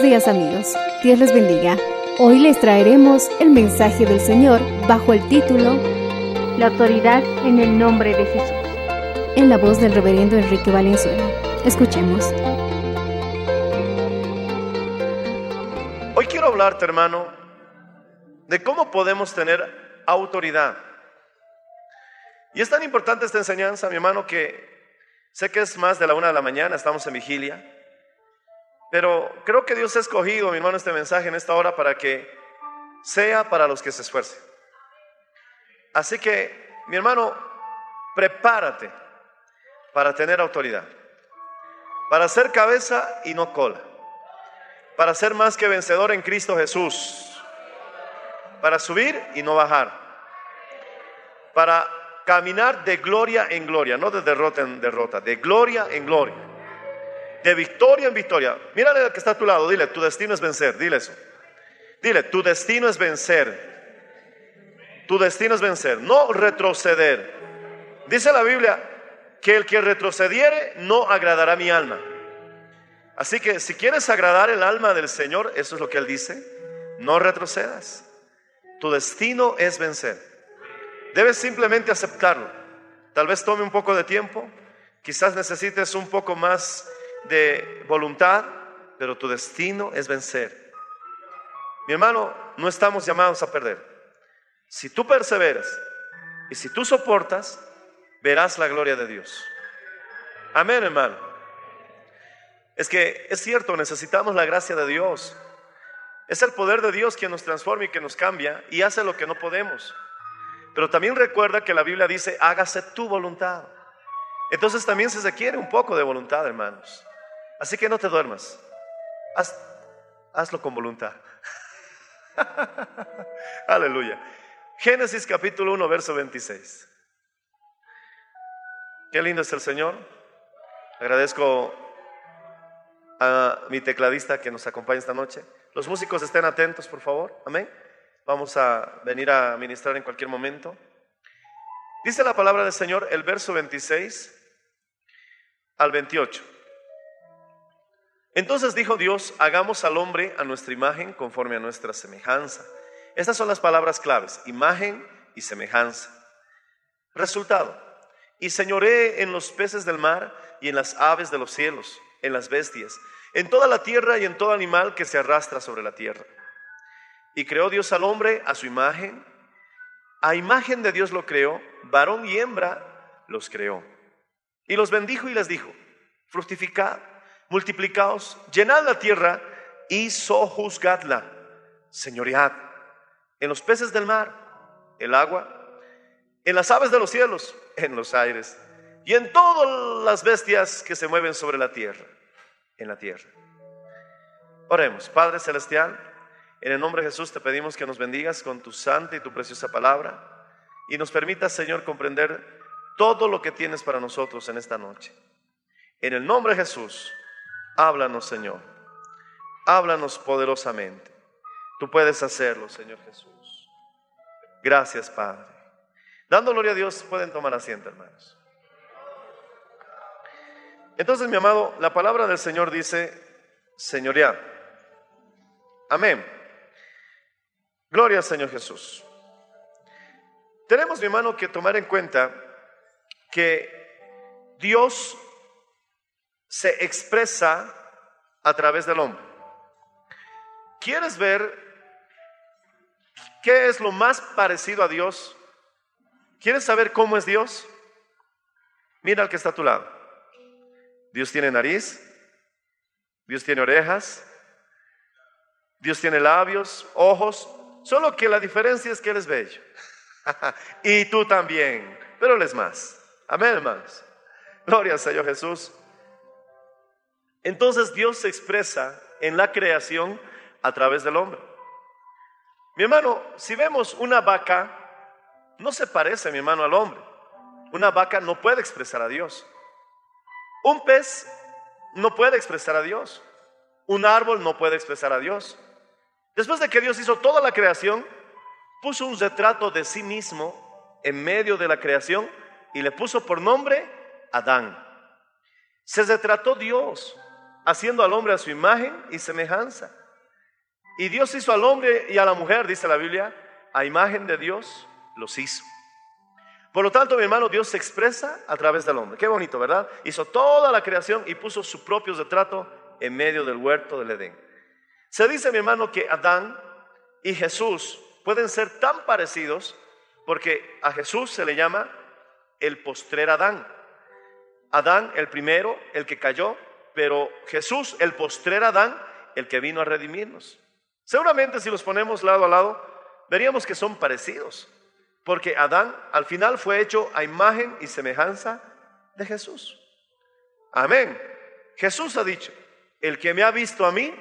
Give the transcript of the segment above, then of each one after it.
Buenos días amigos, Dios les bendiga. Hoy les traeremos el mensaje del Señor bajo el título La autoridad en el nombre de Jesús, en la voz del reverendo Enrique Valenzuela. Escuchemos. Hoy quiero hablarte, hermano, de cómo podemos tener autoridad. Y es tan importante esta enseñanza, mi hermano, que sé que es más de la una de la mañana, estamos en vigilia, pero creo que Dios ha escogido, mi hermano, este mensaje en esta hora para que sea para los que se esfuercen. Así que, mi hermano, prepárate para tener autoridad, para ser cabeza y no cola para ser más que vencedor en Cristo Jesús, para subir y no bajar, para caminar de gloria en gloria, no de derrota en derrota, de gloria en gloria, de victoria en victoria. Mírale al que está a tu lado, dile, tu destino es vencer, dile eso. Dile, tu destino es vencer. Tu destino es vencer, no retroceder. Dice la Biblia que el que retrocediere no agradará mi alma. Así que si quieres agradar el alma del Señor, eso es lo que Él dice, no retrocedas. Tu destino es vencer. Debes simplemente aceptarlo. Tal vez tome un poco de tiempo, quizás necesites un poco más de voluntad, pero tu destino es vencer. Mi hermano, no estamos llamados a perder. Si tú perseveras y si tú soportas, verás la gloria de Dios. Amén, hermano. Es que es cierto, necesitamos la gracia de Dios. Es el poder de Dios quien nos transforma y que nos cambia y hace lo que no podemos. Pero también recuerda que la Biblia dice, hágase tu voluntad. Entonces también se requiere un poco de voluntad, hermanos. Así que no te duermas. Haz- hazlo con voluntad. Aleluya. Génesis capítulo 1, verso 26. Qué lindo es el Señor. Agradezco a mi tecladista que nos acompaña esta noche. Los músicos estén atentos, por favor. Amén. Vamos a venir a ministrar en cualquier momento. Dice la palabra del Señor, el verso 26 al 28. Entonces dijo Dios, hagamos al hombre a nuestra imagen conforme a nuestra semejanza. Estas son las palabras claves, imagen y semejanza. Resultado, y señoré en los peces del mar y en las aves de los cielos, en las bestias, en toda la tierra y en todo animal que se arrastra sobre la tierra. Y creó Dios al hombre a su imagen, a imagen de Dios lo creó, varón y hembra los creó. Y los bendijo y les dijo, fructificad, multiplicaos, llenad la tierra y sojuzgadla, señoread en los peces del mar, el agua, en las aves de los cielos, en los aires, y en todas las bestias que se mueven sobre la tierra, en la tierra. Oremos, Padre Celestial, en el nombre de Jesús te pedimos que nos bendigas con tu santa y tu preciosa palabra y nos permitas, Señor, comprender todo lo que tienes para nosotros en esta noche. En el nombre de Jesús, háblanos, Señor. Háblanos poderosamente. Tú puedes hacerlo, Señor Jesús. Gracias, Padre. Dando gloria a Dios, pueden tomar asiento, hermanos. Entonces, mi amado, la palabra del Señor dice, señorear. Amén. Gloria Señor Jesús. Tenemos, mi hermano, que tomar en cuenta que Dios se expresa a través del hombre. ¿Quieres ver qué es lo más parecido a Dios? ¿Quieres saber cómo es Dios? Mira al que está a tu lado. Dios tiene nariz, Dios tiene orejas, Dios tiene labios, ojos, solo que la diferencia es que Él es bello. y tú también, pero Él es más. Amén, hermanos. Gloria al Señor Jesús. Entonces Dios se expresa en la creación a través del hombre. Mi hermano, si vemos una vaca, no se parece, mi hermano, al hombre. Una vaca no puede expresar a Dios. Un pez no puede expresar a Dios. Un árbol no puede expresar a Dios. Después de que Dios hizo toda la creación, puso un retrato de sí mismo en medio de la creación y le puso por nombre Adán. Se retrató Dios haciendo al hombre a su imagen y semejanza. Y Dios hizo al hombre y a la mujer, dice la Biblia, a imagen de Dios los hizo. Por lo tanto, mi hermano, Dios se expresa a través del hombre. Qué bonito, ¿verdad? Hizo toda la creación y puso su propio retrato en medio del huerto del Edén. Se dice, mi hermano, que Adán y Jesús pueden ser tan parecidos porque a Jesús se le llama el postrer Adán. Adán, el primero, el que cayó, pero Jesús, el postrer Adán, el que vino a redimirnos. Seguramente si los ponemos lado a lado, veríamos que son parecidos, porque Adán al final fue hecho a imagen y semejanza de Jesús. Amén. Jesús ha dicho, el que me ha visto a mí,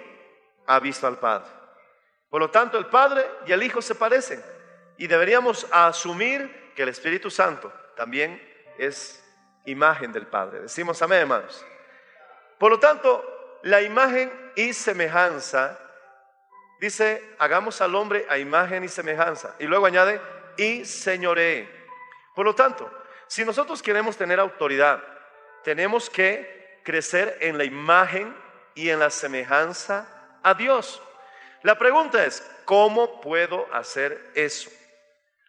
ha visto al Padre. Por lo tanto, el Padre y el Hijo se parecen y deberíamos asumir que el Espíritu Santo también es imagen del Padre. Decimos amén, hermanos. Por lo tanto, la imagen y semejanza, dice, hagamos al hombre a imagen y semejanza. Y luego añade, y señoree. Por lo tanto, si nosotros queremos tener autoridad, tenemos que crecer en la imagen y en la semejanza a Dios. La pregunta es, ¿cómo puedo hacer eso?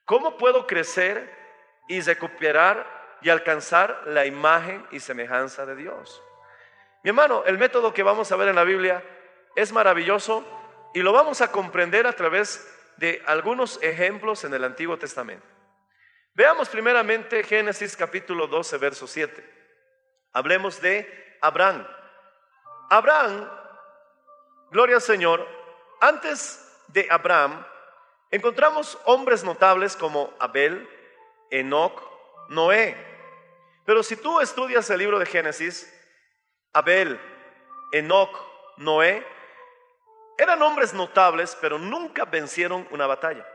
¿Cómo puedo crecer y recuperar y alcanzar la imagen y semejanza de Dios? Mi hermano, el método que vamos a ver en la Biblia es maravilloso y lo vamos a comprender a través de algunos ejemplos en el Antiguo Testamento. Veamos primeramente Génesis capítulo 12, verso 7. Hablemos de Abraham. Abraham, gloria al Señor, antes de Abraham encontramos hombres notables como Abel, Enoch, Noé. Pero si tú estudias el libro de Génesis, Abel, Enoch, Noé, eran hombres notables, pero nunca vencieron una batalla.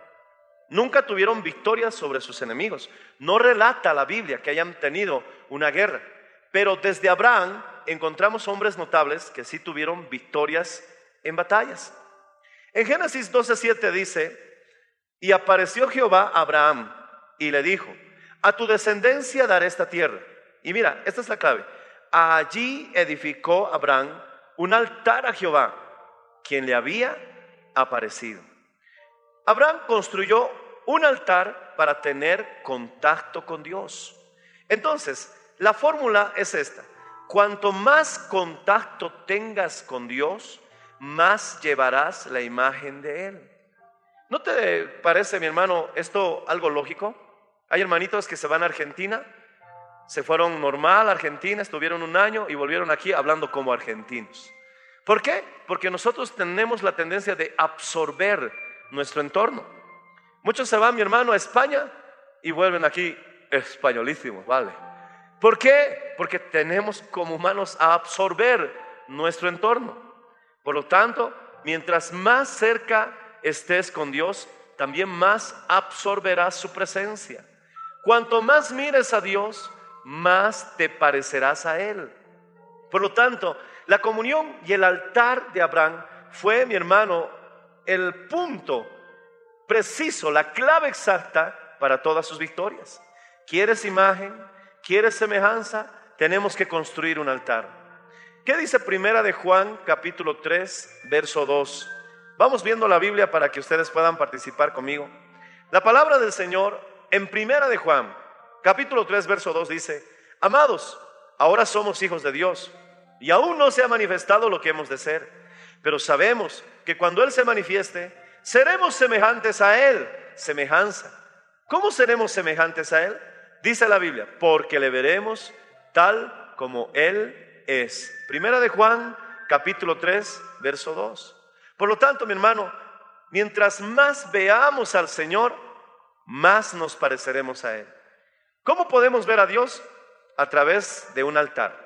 Nunca tuvieron victoria sobre sus enemigos. No relata la Biblia que hayan tenido una guerra. Pero desde Abraham encontramos hombres notables que sí tuvieron victorias en batallas. En Génesis 12:7 dice, y apareció Jehová a Abraham y le dijo, a tu descendencia daré esta tierra. Y mira, esta es la clave. Allí edificó Abraham un altar a Jehová, quien le había aparecido. Abraham construyó un altar para tener contacto con Dios. Entonces, la fórmula es esta. Cuanto más contacto tengas con Dios, más llevarás la imagen de Él. ¿No te parece, mi hermano, esto algo lógico? Hay hermanitos que se van a Argentina se fueron normal a Argentina, estuvieron un año y volvieron aquí hablando como argentinos. ¿Por qué? Porque nosotros tenemos la tendencia de absorber nuestro entorno. Muchos se van, mi hermano, a España y vuelven aquí españolísimos, ¿vale? ¿Por qué? Porque tenemos como humanos a absorber nuestro entorno. Por lo tanto, mientras más cerca estés con Dios, también más absorberás su presencia. Cuanto más mires a Dios, más te parecerás a Él. Por lo tanto, la comunión y el altar de Abraham fue, mi hermano, el punto preciso, la clave exacta para todas sus victorias. ¿Quieres imagen? ¿Quieres semejanza? Tenemos que construir un altar. ¿Qué dice Primera de Juan, capítulo 3, verso 2? Vamos viendo la Biblia para que ustedes puedan participar conmigo. La palabra del Señor en Primera de Juan, capítulo 3, verso 2 dice, Amados, ahora somos hijos de Dios y aún no se ha manifestado lo que hemos de ser, pero sabemos que cuando Él se manifieste, seremos semejantes a Él, semejanza. ¿Cómo seremos semejantes a Él? Dice la Biblia, porque le veremos tal como Él es. Primera de Juan, capítulo 3, verso 2. Por lo tanto, mi hermano, mientras más veamos al Señor, más nos pareceremos a Él. ¿Cómo podemos ver a Dios? A través de un altar.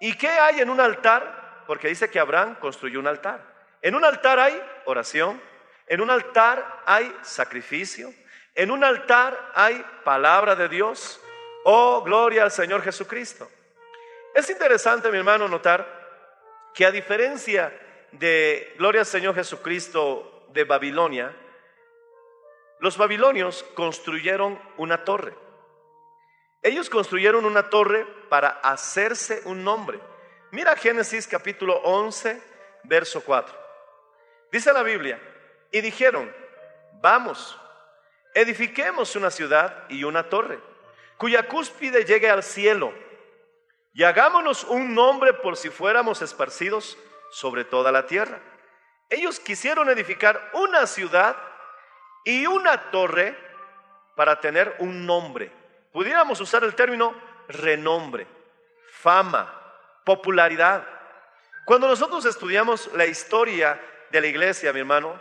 ¿Y qué hay en un altar? Porque dice que Abraham construyó un altar. En un altar hay oración, en un altar hay sacrificio, en un altar hay palabra de Dios. Oh, gloria al Señor Jesucristo. Es interesante, mi hermano, notar que a diferencia de gloria al Señor Jesucristo de Babilonia, los babilonios construyeron una torre. Ellos construyeron una torre para hacerse un nombre. Mira Génesis capítulo 11, verso 4. Dice la Biblia, y dijeron, vamos, edifiquemos una ciudad y una torre, cuya cúspide llegue al cielo, y hagámonos un nombre por si fuéramos esparcidos sobre toda la tierra. Ellos quisieron edificar una ciudad y una torre para tener un nombre. Pudiéramos usar el término renombre, fama, popularidad. Cuando nosotros estudiamos la historia de la iglesia, mi hermano,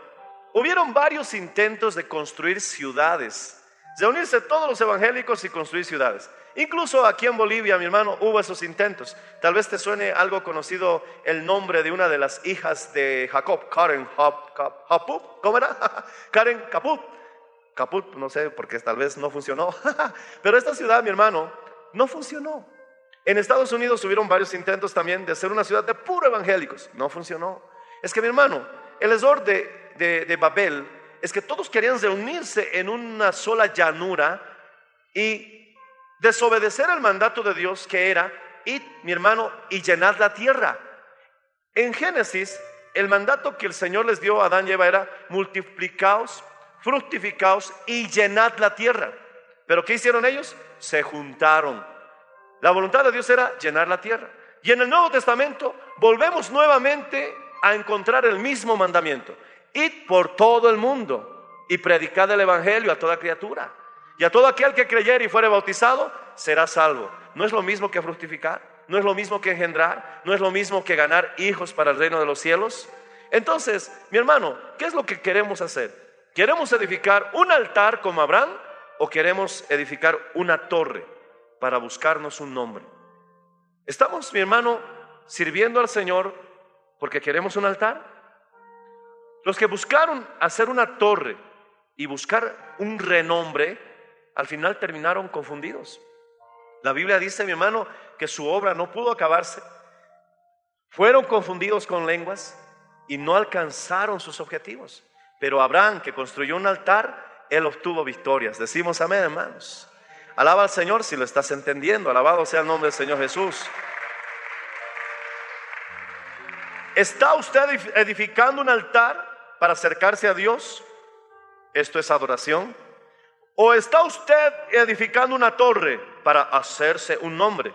hubieron varios intentos de construir ciudades, de unirse todos los evangélicos y construir ciudades. Incluso aquí en Bolivia, mi hermano, hubo esos intentos. Tal vez te suene algo conocido el nombre de una de las hijas de Jacob, Karen ¿cómo era? Karen Caput. Caput, no sé, porque tal vez no funcionó. Pero esta ciudad, mi hermano, no funcionó. En Estados Unidos hubieron varios intentos también de hacer una ciudad de puro evangélicos. No funcionó. Es que, mi hermano, el error de, de, Babel es que todos querían reunirse en una sola llanura y desobedecer el mandato de Dios que era, id, mi hermano, y llenad la tierra. En Génesis, el mandato que el Señor les dio a Adán y Eva era multiplicaos, fructificaos y llenad la tierra. Pero ¿qué hicieron ellos? Se juntaron. La voluntad de Dios era llenar la tierra. Y en el Nuevo Testamento volvemos nuevamente a encontrar el mismo mandamiento. Id por todo el mundo y predicad el Evangelio a toda criatura. Y a todo aquel que creyere y fuere bautizado, será salvo. No es lo mismo que fructificar, no es lo mismo que engendrar, no es lo mismo que ganar hijos para el reino de los cielos. Entonces, mi hermano, ¿qué es lo que queremos hacer? ¿Queremos edificar un altar como Abraham o queremos edificar una torre para buscarnos un nombre? ¿Estamos, mi hermano, sirviendo al Señor porque queremos un altar? Los que buscaron hacer una torre y buscar un renombre, al final terminaron confundidos. La Biblia dice, mi hermano, que su obra no pudo acabarse. Fueron confundidos con lenguas y no alcanzaron sus objetivos. Pero Abraham, que construyó un altar, él obtuvo victorias. Decimos amén, hermanos. Alaba al Señor si lo estás entendiendo. Alabado sea el nombre del Señor Jesús. ¿Está usted edificando un altar para acercarse a Dios? Esto es adoración. ¿O está usted edificando una torre para hacerse un nombre?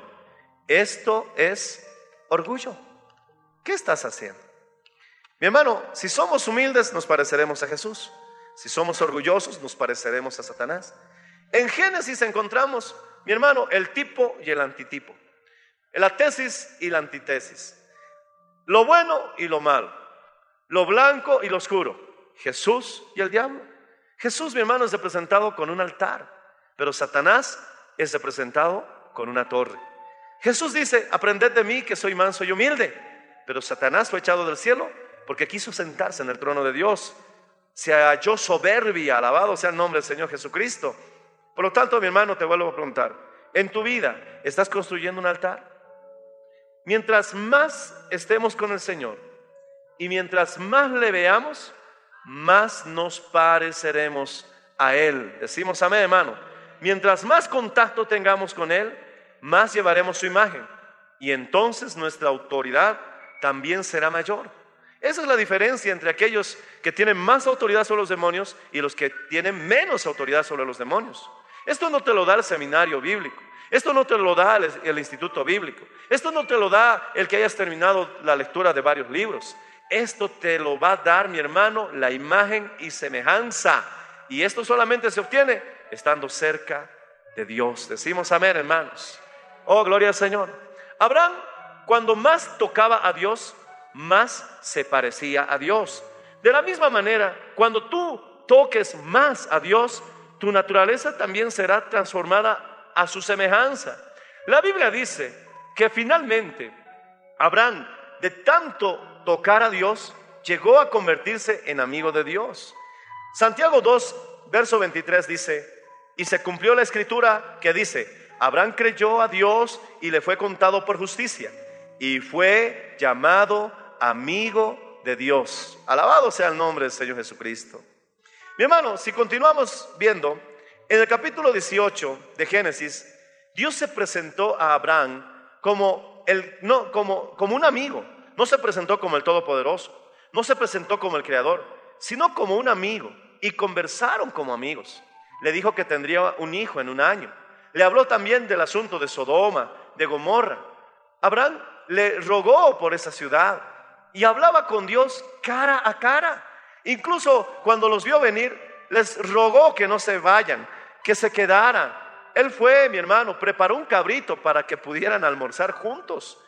Esto es orgullo. ¿Qué estás haciendo? Mi hermano, si somos humildes nos pareceremos a Jesús. Si somos orgullosos nos pareceremos a Satanás. En Génesis encontramos, mi hermano, el tipo y el antitipo. La tesis y la antitesis. Lo bueno y lo malo. Lo blanco y lo oscuro. Jesús y el diablo. Jesús, mi hermano, es representado con un altar, pero Satanás es representado con una torre. Jesús dice, aprended de mí que soy manso y humilde, pero Satanás fue echado del cielo porque quiso sentarse en el trono de Dios. Se halló soberbia, alabado sea el nombre del Señor Jesucristo. Por lo tanto, mi hermano, te vuelvo a preguntar, ¿en tu vida estás construyendo un altar? Mientras más estemos con el Señor y mientras más le veamos, más nos pareceremos a Él. Decimos amén, hermano. Mientras más contacto tengamos con Él, más llevaremos su imagen. Y entonces nuestra autoridad también será mayor. Esa es la diferencia entre aquellos que tienen más autoridad sobre los demonios y los que tienen menos autoridad sobre los demonios. Esto no te lo da el seminario bíblico. Esto no te lo da el, instituto bíblico. Esto no te lo da el que hayas terminado la lectura de varios libros. Esto te lo va a dar, mi hermano, la imagen y semejanza. Y esto solamente se obtiene estando cerca de Dios. Decimos amén, hermanos. Oh, gloria al Señor. Abraham, cuando más tocaba a Dios, más se parecía a Dios. De la misma manera, cuando tú toques más a Dios, tu naturaleza también será transformada a su semejanza. La Biblia dice que finalmente Abraham, de tanto tocar a Dios, llegó a convertirse en amigo de Dios. Santiago 2, verso 23 dice, y se cumplió la escritura que dice, Abraham creyó a Dios y le fue contado por justicia, y fue llamado amigo de Dios. Alabado sea el nombre del Señor Jesucristo. Mi hermano, si continuamos viendo, en el capítulo 18 de Génesis, Dios se presentó a Abraham como, el, no, como, como un amigo. No se presentó como el Todopoderoso, no se presentó como el Creador, sino como un amigo. Y conversaron como amigos. Le dijo que tendría un hijo en un año. Le habló también del asunto de Sodoma, de Gomorra. Abraham le rogó por esa ciudad y hablaba con Dios cara a cara. Incluso cuando los vio venir, les rogó que no se vayan, que se quedaran. Él fue, mi hermano, preparó un cabrito para que pudieran almorzar juntos.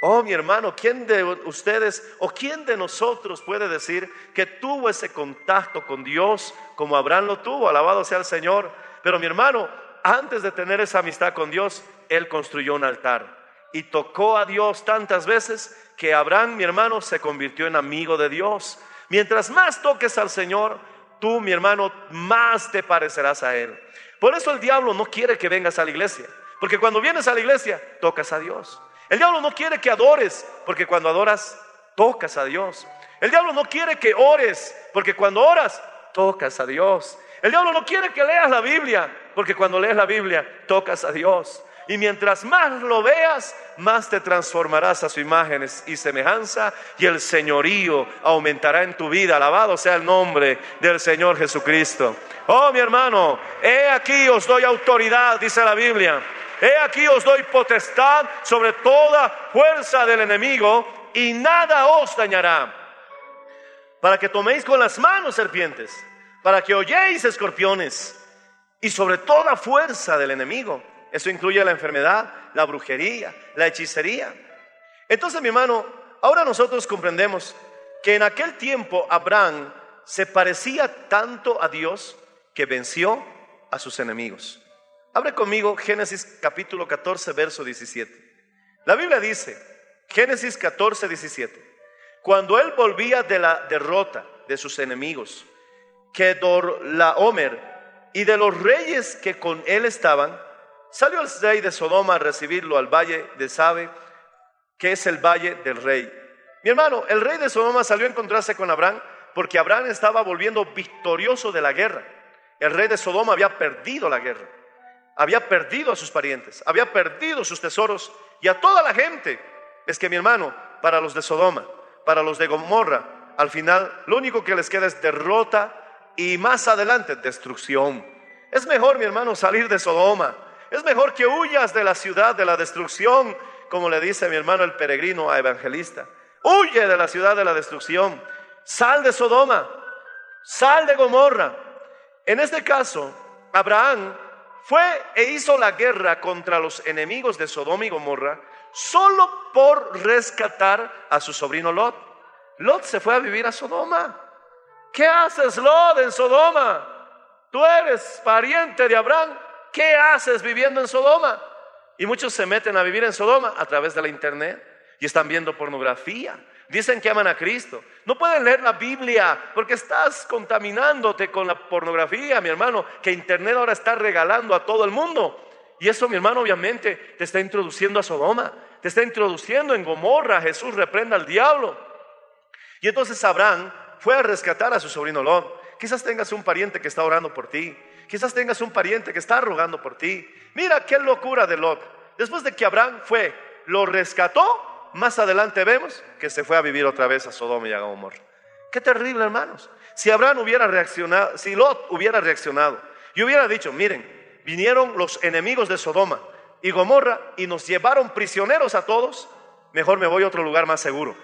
Oh, mi hermano, ¿quién de ustedes o quién de nosotros puede decir que tuvo ese contacto con Dios como Abraham lo tuvo? Alabado sea el Señor. Pero mi hermano, antes de tener esa amistad con Dios, él construyó un altar y tocó a Dios tantas veces que Abraham, mi hermano, se convirtió en amigo de Dios. Mientras más toques al Señor, tú, mi hermano, más te parecerás a Él. Por eso el diablo no quiere que vengas a la iglesia, porque cuando vienes a la iglesia, tocas a Dios. El diablo no quiere que adores, porque cuando adoras, tocas a Dios. El diablo no quiere que ores, porque cuando oras, tocas a Dios. El diablo no quiere que leas la Biblia, porque cuando lees la Biblia, tocas a Dios. Y mientras más lo veas, más te transformarás a su imagen y semejanza y el señorío aumentará en tu vida. Alabado sea el nombre del Señor Jesucristo. Oh, mi hermano, he aquí os doy autoridad, dice la Biblia. He aquí os doy potestad sobre toda fuerza del enemigo y nada os dañará. Para que toméis con las manos serpientes, para que oyéis escorpiones y sobre toda fuerza del enemigo. Eso incluye la enfermedad, la brujería, la hechicería. Entonces, mi hermano, ahora nosotros comprendemos que en aquel tiempo Abraham se parecía tanto a Dios que venció a sus enemigos. Abre conmigo Génesis capítulo 14, verso 17. La Biblia dice, Génesis 14, 17, cuando él volvía de la derrota de sus enemigos, que Dorlaomer y de los reyes que con él estaban, salió el rey de Sodoma a recibirlo al valle de Sabe, que es el valle del rey. Mi hermano, el rey de Sodoma salió a encontrarse con Abraham porque Abraham estaba volviendo victorioso de la guerra. El rey de Sodoma había perdido la guerra, había perdido a sus parientes, había perdido sus tesoros y a toda la gente. Es que mi hermano, para los de Sodoma, para los de Gomorra, al final lo único que les queda es derrota y más adelante destrucción. Es mejor, mi hermano, salir de Sodoma. Es mejor que huyas de la ciudad de la destrucción, como le dice mi hermano el peregrino a evangelista. Huye de la ciudad de la destrucción. Sal de Sodoma. Sal de Gomorra. En este caso, Abraham fue e hizo la guerra contra los enemigos de Sodoma y Gomorra solo por rescatar a su sobrino Lot. Lot se fue a vivir a Sodoma. ¿Qué haces, Lot, en Sodoma? Tú eres pariente de Abraham. ¿Qué haces viviendo en Sodoma? Y muchos se meten a vivir en Sodoma a través de la internet y están viendo pornografía. Dicen que aman a Cristo. No pueden leer la Biblia porque estás contaminándote con la pornografía, mi hermano, que internet ahora está regalando a todo el mundo. Y eso, mi hermano, obviamente te está introduciendo a Sodoma, te está introduciendo en Gomorra. Jesús reprenda al diablo. Y entonces Abraham fue a rescatar a su sobrino Lot. Quizás tengas un pariente que está orando por ti. Quizás tengas un pariente que está rogando por ti. Mira qué locura de Lot. Después de que Abraham fue, lo rescató, más adelante vemos que se fue a vivir otra vez a Sodoma y a Gomorra. Qué terrible, hermanos. Si Abraham hubiera reaccionado, si Lot hubiera reaccionado y hubiera dicho, miren, vinieron los enemigos de Sodoma y Gomorra y nos llevaron prisioneros a todos, mejor me voy a otro lugar más seguro.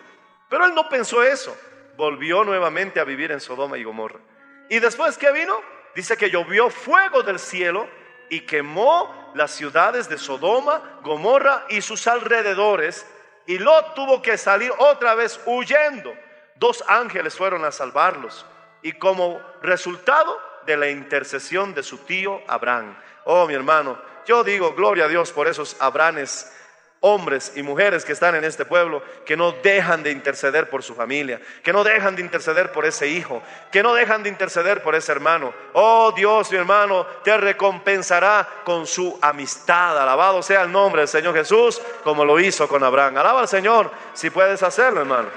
Pero él no pensó eso. Volvió nuevamente a vivir en Sodoma y Gomorra. Y después, ¿qué vino? Dice que llovió fuego del cielo y quemó las ciudades de Sodoma, Gomorra y sus alrededores. Y Lot tuvo que salir otra vez huyendo. Dos ángeles fueron a salvarlos. Y como resultado de la intercesión de su tío Abraham. Oh, mi hermano, yo digo gloria a Dios por esos Abranes hombres y mujeres que están en este pueblo, que no dejan de interceder por su familia, que no dejan de interceder por ese hijo, que no dejan de interceder por ese hermano. Oh Dios, mi hermano, te recompensará con su amistad. Alabado sea el nombre del Señor Jesús, como lo hizo con Abraham. Alaba al Señor si puedes hacerlo, hermano.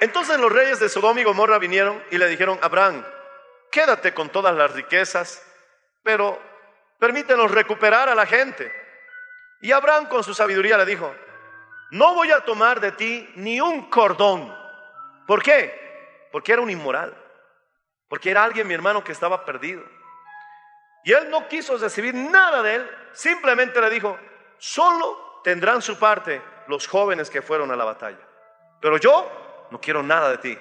Entonces los reyes de Sodoma y Gomorra vinieron y le dijeron, Abraham, quédate con todas las riquezas, pero permítenos recuperar a la gente. Y Abraham con su sabiduría le dijo, no voy a tomar de ti ni un cordón. ¿Por qué? Porque era un inmoral. Porque era alguien, mi hermano, que estaba perdido. Y él no quiso recibir nada de él. Simplemente le dijo, solo tendrán su parte los jóvenes que fueron a la batalla. Pero yo no quiero nada de ti.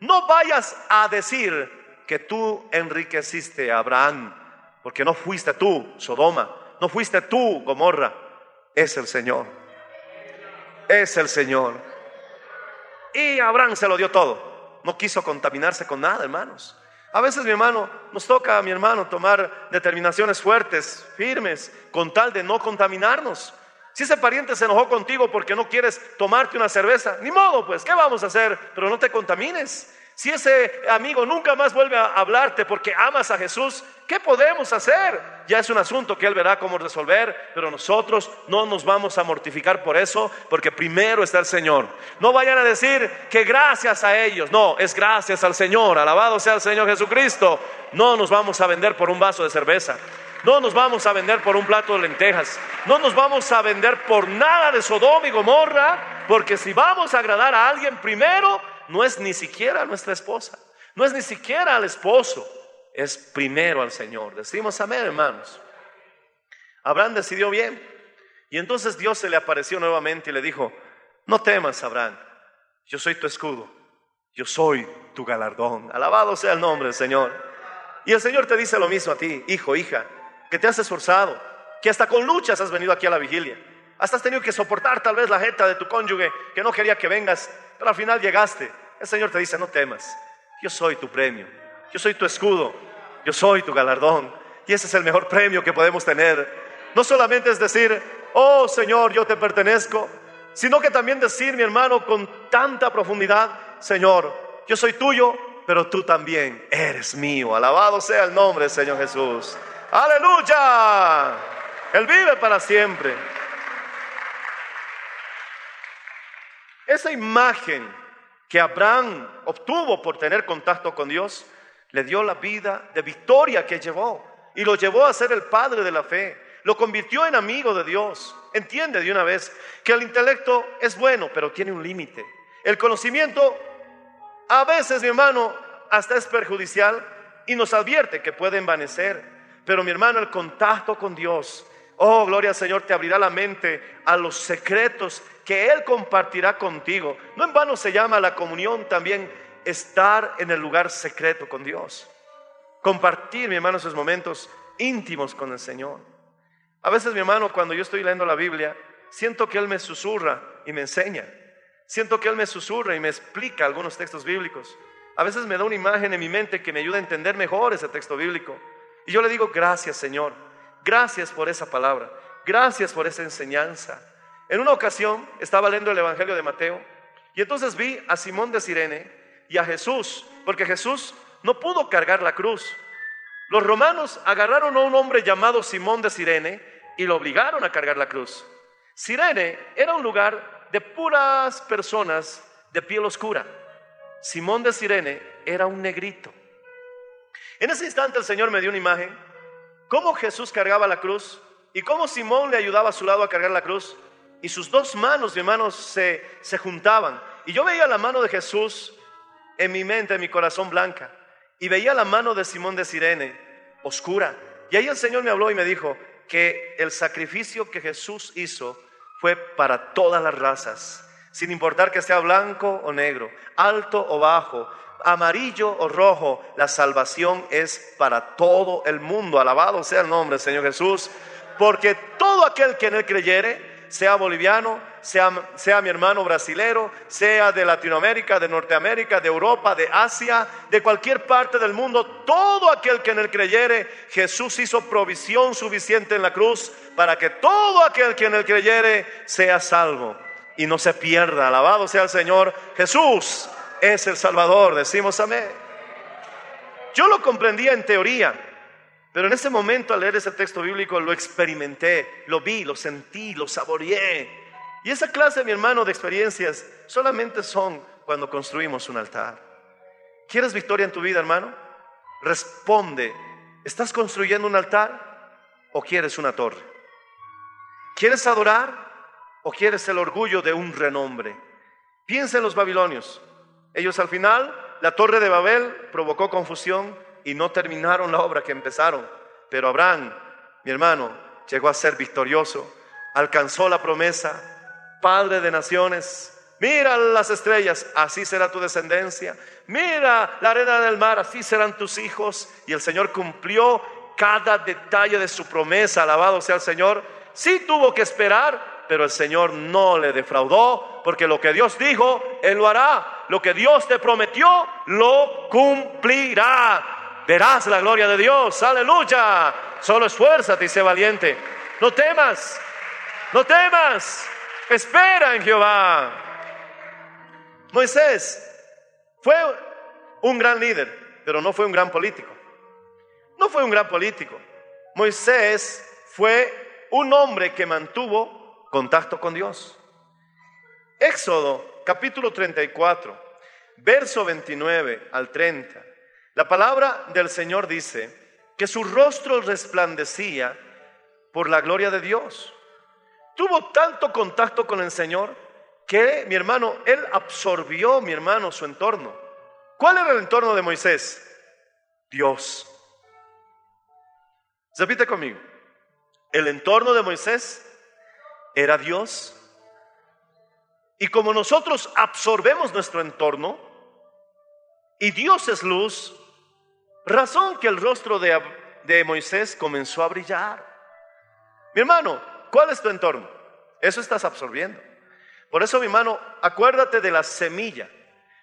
No vayas a decir que tú enriqueciste a Abraham porque no fuiste tú, Sodoma, no fuiste tú, Gomorra, es el Señor. Es el Señor. Y Abraham se lo dio todo. No quiso contaminarse con nada, hermanos. A veces, mi hermano, nos toca a mi hermano tomar determinaciones fuertes, firmes, con tal de no contaminarnos. Si ese pariente se enojó contigo porque no quieres tomarte una cerveza, ni modo, pues, ¿qué vamos a hacer? Pero no te contamines. Si ese amigo nunca más vuelve a hablarte porque amas a Jesús, ¿qué podemos hacer? Ya es un asunto que Él verá cómo resolver, pero nosotros no nos vamos a mortificar por eso, porque primero está el Señor. No vayan a decir que gracias a ellos, no, es gracias al Señor, alabado sea el Señor Jesucristo. No nos vamos a vender por un vaso de cerveza. No nos vamos a vender por un plato de lentejas. No nos vamos a vender por nada de Sodoma y Gomorra, porque si vamos a agradar a alguien primero, no es ni siquiera nuestra esposa, no es ni siquiera al esposo, es primero al Señor. Decimos amén, hermanos. Abraham decidió bien. Y entonces Dios se le apareció nuevamente y le dijo, no temas, Abraham, yo soy tu escudo, yo soy tu galardón. Alabado sea el nombre del Señor. Y el Señor te dice lo mismo a ti, hijo, hija, que te has esforzado, que hasta con luchas has venido aquí a la vigilia. Hasta has tenido que soportar tal vez la jeta de tu cónyuge que no quería que vengas, pero al final llegaste. El Señor te dice, no temas, yo soy tu premio, yo soy tu escudo, yo soy tu galardón. Y ese es el mejor premio que podemos tener. No solamente es decir, oh Señor, yo te pertenezco, sino que también decir, mi hermano, con tanta profundidad, Señor, yo soy tuyo, pero tú también eres mío. Alabado sea el nombre del Señor Jesús. Aleluya. Él vive para siempre. Esa imagen que Abraham obtuvo por tener contacto con Dios le dio la vida de victoria que llevó y lo llevó a ser el padre de la fe. Lo convirtió en amigo de Dios. Entiende de una vez que el intelecto es bueno, pero tiene un límite. El conocimiento a veces, mi hermano, hasta es perjudicial y nos advierte que puede envanecer. Pero mi hermano, el contacto con Dios, oh, gloria al Señor, te abrirá la mente a los secretos que Él compartirá contigo. No en vano se llama la comunión también estar en el lugar secreto con Dios. Compartir, mi hermano, esos momentos íntimos con el Señor. A veces, mi hermano, cuando yo estoy leyendo la Biblia, siento que Él me susurra y me enseña. Siento que Él me susurra y me explica algunos textos bíblicos. A veces me da una imagen en mi mente que me ayuda a entender mejor ese texto bíblico. Y yo le digo, gracias Señor, gracias por esa palabra, gracias por esa enseñanza. En una ocasión estaba leyendo el Evangelio de Mateo y entonces vi a Simón de Sirene y a Jesús, porque Jesús no pudo cargar la cruz. Los romanos agarraron a un hombre llamado Simón de Sirene y lo obligaron a cargar la cruz. Sirene era un lugar de puras personas de piel oscura. Simón de Sirene era un negrito. En ese instante el Señor me dio una imagen, cómo Jesús cargaba la cruz y cómo Simón le ayudaba a su lado a cargar la cruz. Y sus dos manos, mi hermanos, se, se juntaban. Y yo veía la mano de Jesús en mi mente, en mi corazón blanca. Y veía la mano de Simón de Sirene, oscura. Y ahí el Señor me habló y me dijo que el sacrificio que Jesús hizo fue para todas las razas, sin importar que sea blanco o negro, alto o bajo, amarillo o rojo, la salvación es para todo el mundo. Alabado sea el nombre del Señor Jesús, porque todo aquel que en él creyere, sea boliviano, sea, sea mi hermano brasilero, sea de Latinoamérica, de Norteamérica, de Europa, de Asia, de cualquier parte del mundo, todo aquel que en él creyere, Jesús hizo provisión suficiente en la cruz para que todo aquel que en él creyere sea salvo y no se pierda. Alabado sea el Señor. Jesús es el Salvador. Decimos amén. Yo lo comprendía en teoría, pero en ese momento al leer ese texto bíblico lo experimenté, lo vi, lo sentí, lo saboreé. Y esa clase, mi hermano, de experiencias solamente son cuando construimos un altar. ¿Quieres victoria en tu vida, hermano? Responde, ¿estás construyendo un altar o quieres una torre? ¿Quieres adorar o quieres el orgullo de un renombre? Piensa en los babilonios. Ellos al final, la torre de Babel provocó confusión y no terminaron la obra que empezaron. Pero Abraham, mi hermano, llegó a ser victorioso, alcanzó la promesa, padre de naciones. Mira las estrellas, así será tu descendencia. Mira la arena del mar, así serán tus hijos. Y el Señor cumplió cada detalle de su promesa, alabado sea el Señor. Sí tuvo que esperar, pero el Señor no le defraudó, porque lo que Dios dijo, Él lo hará. Lo que Dios te prometió, lo cumplirá. Verás la gloria de Dios, aleluya. Solo esfuérzate y sé valiente. No temas, no temas. Espera en Jehová. Moisés fue un gran líder, pero no fue un gran político. No fue un gran político. Moisés fue un hombre que mantuvo contacto con Dios. Éxodo capítulo 34, verso 29 al 30. La palabra del Señor dice que su rostro resplandecía por la gloria de Dios. Tuvo tanto contacto con el Señor que mi hermano, él absorbió, mi hermano, su entorno. ¿Cuál era el entorno de Moisés? Dios. Repite conmigo. El entorno de Moisés era Dios. Y como nosotros absorbemos nuestro entorno, y Dios es luz, razón que el rostro de, de Moisés comenzó a brillar. Mi hermano, ¿cuál es tu entorno? Eso estás absorbiendo. Por eso, mi hermano, acuérdate de la semilla.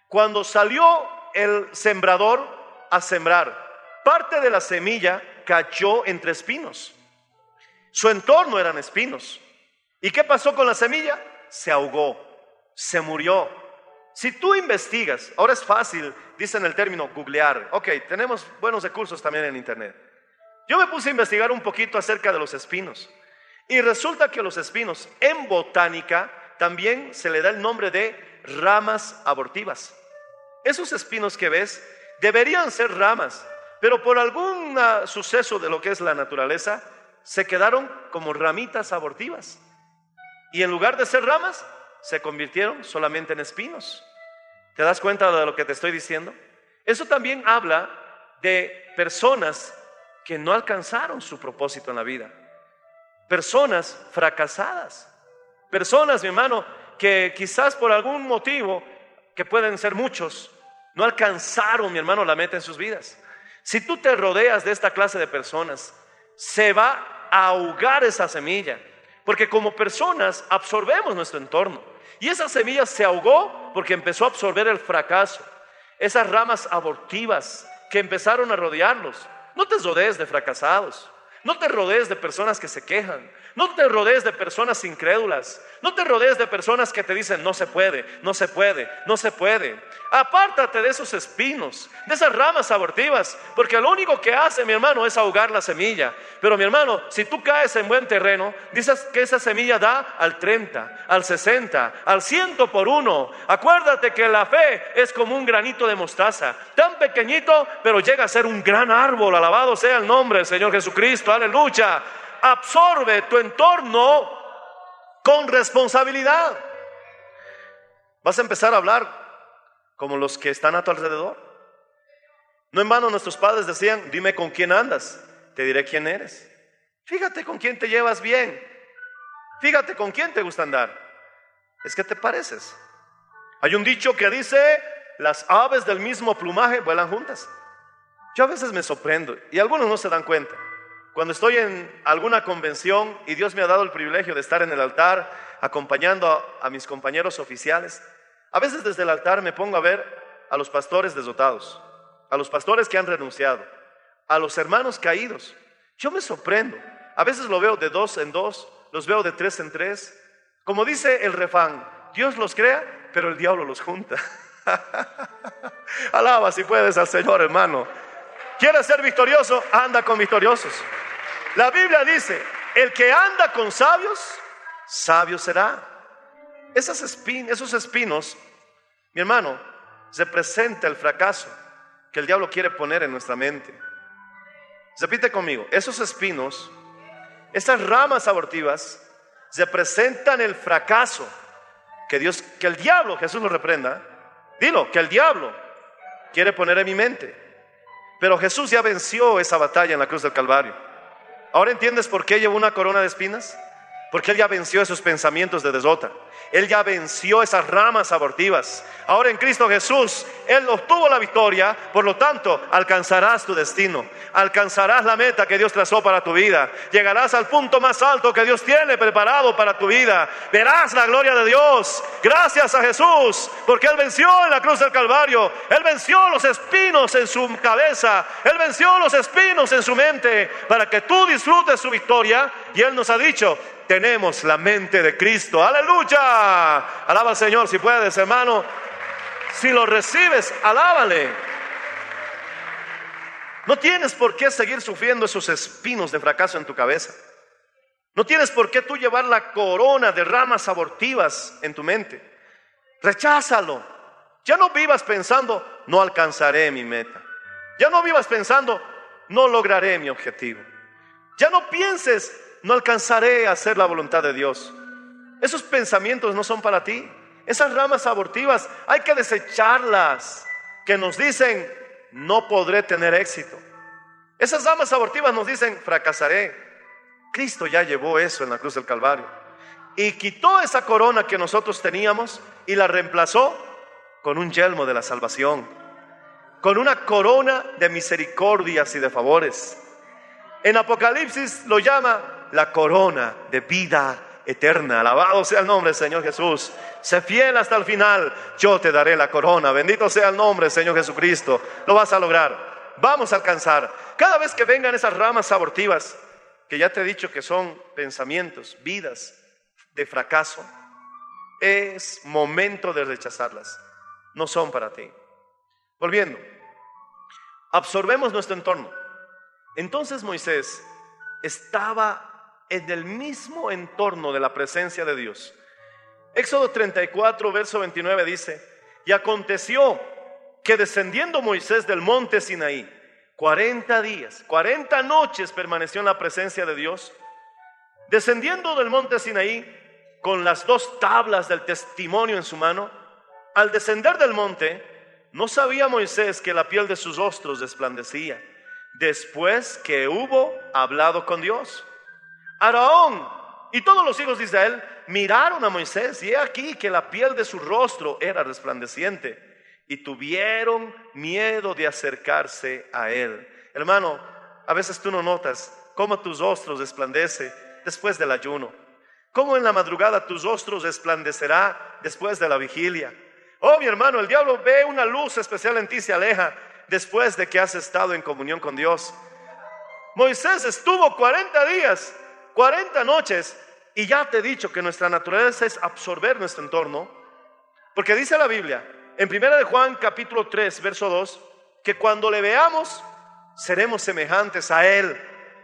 Cuando salió el sembrador a sembrar, parte de la semilla cayó entre espinos. Su entorno eran espinos. ¿Y qué pasó con la semilla? Se ahogó, se murió. Si tú investigas, ahora es fácil, dicen el término googlear. Ok, tenemos buenos recursos también en Internet. Yo me puse a investigar un poquito acerca de los espinos. Y resulta que los espinos en botánica también se le da el nombre de ramas abortivas. Esos espinos que ves deberían ser ramas, pero por algún ah, suceso de lo que es la naturaleza, se quedaron como ramitas abortivas. Y en lugar de ser ramas, se convirtieron solamente en espinos. ¿Te das cuenta de lo que te estoy diciendo? Eso también habla de personas que no alcanzaron su propósito en la vida. Personas fracasadas. Personas, mi hermano, que quizás por algún motivo, que pueden ser muchos, no alcanzaron, mi hermano, la meta en sus vidas. Si tú te rodeas de esta clase de personas, se va a ahogar esa semilla, porque como personas absorbemos nuestro entorno. Y esa semilla se ahogó porque empezó a absorber el fracaso. Esas ramas abortivas que empezaron a rodearlos. No te rodees de fracasados. No te rodees de personas que se quejan. No te rodees de personas incrédulas. No te rodees de personas que te dicen no se puede, no se puede, no se puede. Apártate de esos espinos, de esas ramas abortivas, porque lo único que hace mi hermano es ahogar la semilla. Pero mi hermano, si tú caes en buen terreno, dices que esa semilla da al 30, al 60, al 100 por uno. Acuérdate que la fe es como un granito de mostaza, tan pequeñito, pero llega a ser un gran árbol. Alabado sea el nombre del Señor Jesucristo. Aleluya absorbe tu entorno con responsabilidad. Vas a empezar a hablar como los que están a tu alrededor. No en vano nuestros padres decían, dime con quién andas, te diré quién eres. Fíjate con quién te llevas bien. Fíjate con quién te gusta andar. Es que te pareces. Hay un dicho que dice, las aves del mismo plumaje vuelan juntas. Yo a veces me sorprendo y algunos no se dan cuenta. Cuando estoy en alguna convención y Dios me ha dado el privilegio de estar en el altar acompañando a, mis compañeros oficiales, a veces desde el altar me pongo a ver a los pastores desdotados, a los pastores que han renunciado, a los hermanos caídos. Yo me sorprendo. A veces lo veo de dos en dos, los veo de tres en tres. Como dice el refán, Dios los crea, pero el diablo los junta. Alaba si puedes al Señor, hermano. ¿Quieres ser victorioso? Anda con victoriosos. La Biblia dice, el que anda con sabios, sabio será. Esos espinos, mi hermano, representa el fracaso que el diablo quiere poner en nuestra mente. Repite conmigo, esos espinos, esas ramas abortivas, representan el fracaso que Dios, que el diablo, Jesús lo reprenda, dilo, que el diablo quiere poner en mi mente. Pero Jesús ya venció esa batalla en la cruz del Calvario. ¿Ahora entiendes por qué llevó una corona de espinas? Porque Él ya venció esos pensamientos de desota. Él ya venció esas ramas abortivas. Ahora en Cristo Jesús, Él obtuvo la victoria, por lo tanto, alcanzarás tu destino, alcanzarás la meta que Dios trazó para tu vida, llegarás al punto más alto que Dios tiene preparado para tu vida, verás la gloria de Dios, gracias a Jesús, porque Él venció en la cruz del Calvario, Él venció los espinos en su cabeza, Él venció los espinos en su mente, para que tú disfrutes su victoria, y Él nos ha dicho, tenemos la mente de Cristo. Aleluya. Alaba al Señor si puedes, hermano. Si lo recibes, alábale. No tienes por qué seguir sufriendo esos espinos de fracaso en tu cabeza. No tienes por qué tú llevar la corona de ramas abortivas en tu mente. Recházalo. Ya no vivas pensando, no alcanzaré mi meta. Ya no vivas pensando, no lograré mi objetivo. Ya no pienses, no alcanzaré a hacer la voluntad de Dios. Esos pensamientos no son para ti. Esas ramas abortivas hay que desecharlas, que nos dicen, no podré tener éxito. Esas ramas abortivas nos dicen, fracasaré. Cristo ya llevó eso en la cruz del Calvario. Y quitó esa corona que nosotros teníamos y la reemplazó con un yelmo de la salvación, con una corona de misericordias y de favores. En Apocalipsis lo llama la corona de vida eterna. Alabado sea el nombre Señor Jesús. Sé fiel hasta el final. Yo te daré la corona. Bendito sea el nombre Señor Jesucristo. Lo vas a lograr. Vamos a alcanzar. Cada vez que vengan esas ramas abortivas, que ya te he dicho que son pensamientos, vidas de fracaso, es momento de rechazarlas. No son para ti. Volviendo, absorbemos nuestro entorno. Entonces Moisés estaba en el mismo entorno de la presencia de Dios. Éxodo 34, verso 29 dice, y aconteció que descendiendo Moisés del monte Sinaí, 40 días, 40 noches permaneció en la presencia de Dios, descendiendo del monte Sinaí con las dos tablas del testimonio en su mano, al descender del monte, no sabía Moisés que la piel de sus rostros resplandecía, después que hubo hablado con Dios. Araón y todos los hijos de Israel miraron a Moisés y he aquí que la piel de su rostro era resplandeciente y tuvieron miedo de acercarse a él. Hermano, a veces tú no notas cómo tus rostros resplandece después del ayuno, cómo en la madrugada tus rostros resplandecerá después de la vigilia. Oh, mi hermano, el diablo ve una luz especial en ti y se aleja después de que has estado en comunión con Dios. Moisés estuvo 40 días, 40 noches, y ya te he dicho que nuestra naturaleza es absorber nuestro entorno, porque dice la Biblia, en 1 de Juan capítulo 3, verso 2, que cuando le veamos, seremos semejantes a Él.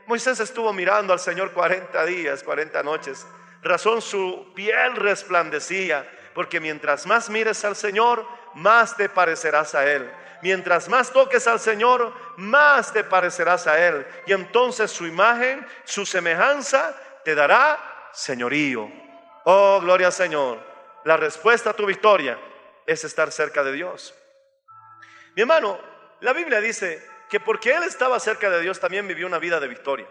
Moisés estuvo mirando al Señor 40 días, 40 noches. Razón su piel resplandecía, porque mientras más mires al Señor, más te parecerás a Él. Mientras más toques al Señor, más te parecerás a Él. Y entonces su imagen, su semejanza, te dará señorío. Oh, gloria al Señor. La respuesta a tu victoria es estar cerca de Dios. Mi hermano, la Biblia dice que porque él estaba cerca de Dios también vivió una vida de victoria.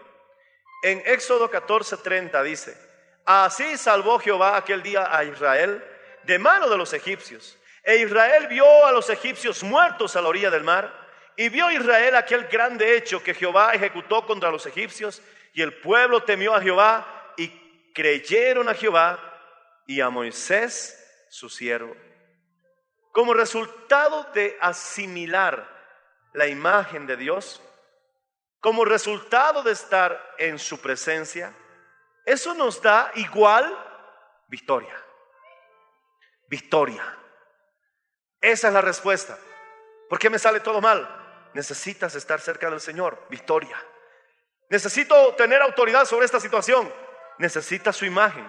En Éxodo 14:30 dice, así salvó Jehová aquel día a Israel de mano de los egipcios. E Israel vio a los egipcios muertos a la orilla del mar, y vio Israel aquel grande hecho que Jehová ejecutó contra los egipcios, y el pueblo temió a Jehová y creyeron a Jehová y a Moisés su siervo. Como resultado de asimilar la imagen de Dios, como resultado de estar en su presencia, eso nos da igual victoria. Victoria. Esa es la respuesta. ¿Por qué me sale todo mal? Necesitas estar cerca del Señor. Victoria. Necesito tener autoridad sobre esta situación. Necesitas su imagen.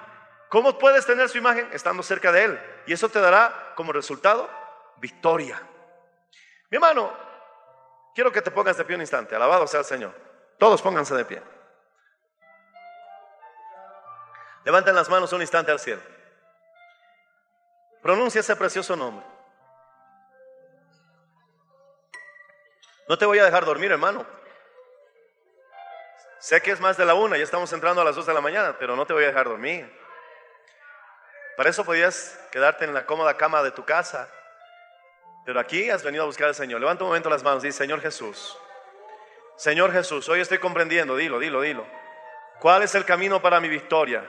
¿Cómo puedes tener su imagen? Estando cerca de Él. Y eso te dará como resultado victoria. Mi hermano, quiero que te pongas de pie un instante. Alabado sea el Señor. Todos pónganse de pie. Levanten las manos un instante al cielo. Pronuncia ese precioso nombre. No te voy a dejar dormir, hermano. Sé que es más de la una, ya estamos entrando a las dos de la mañana, pero no te voy a dejar dormir. Para eso podías quedarte en la cómoda cama de tu casa. Pero aquí has venido a buscar al Señor. Levanta un momento las manos y dice, Señor Jesús, Señor Jesús, hoy estoy comprendiendo, dilo, dilo, dilo. ¿Cuál es el camino para mi victoria?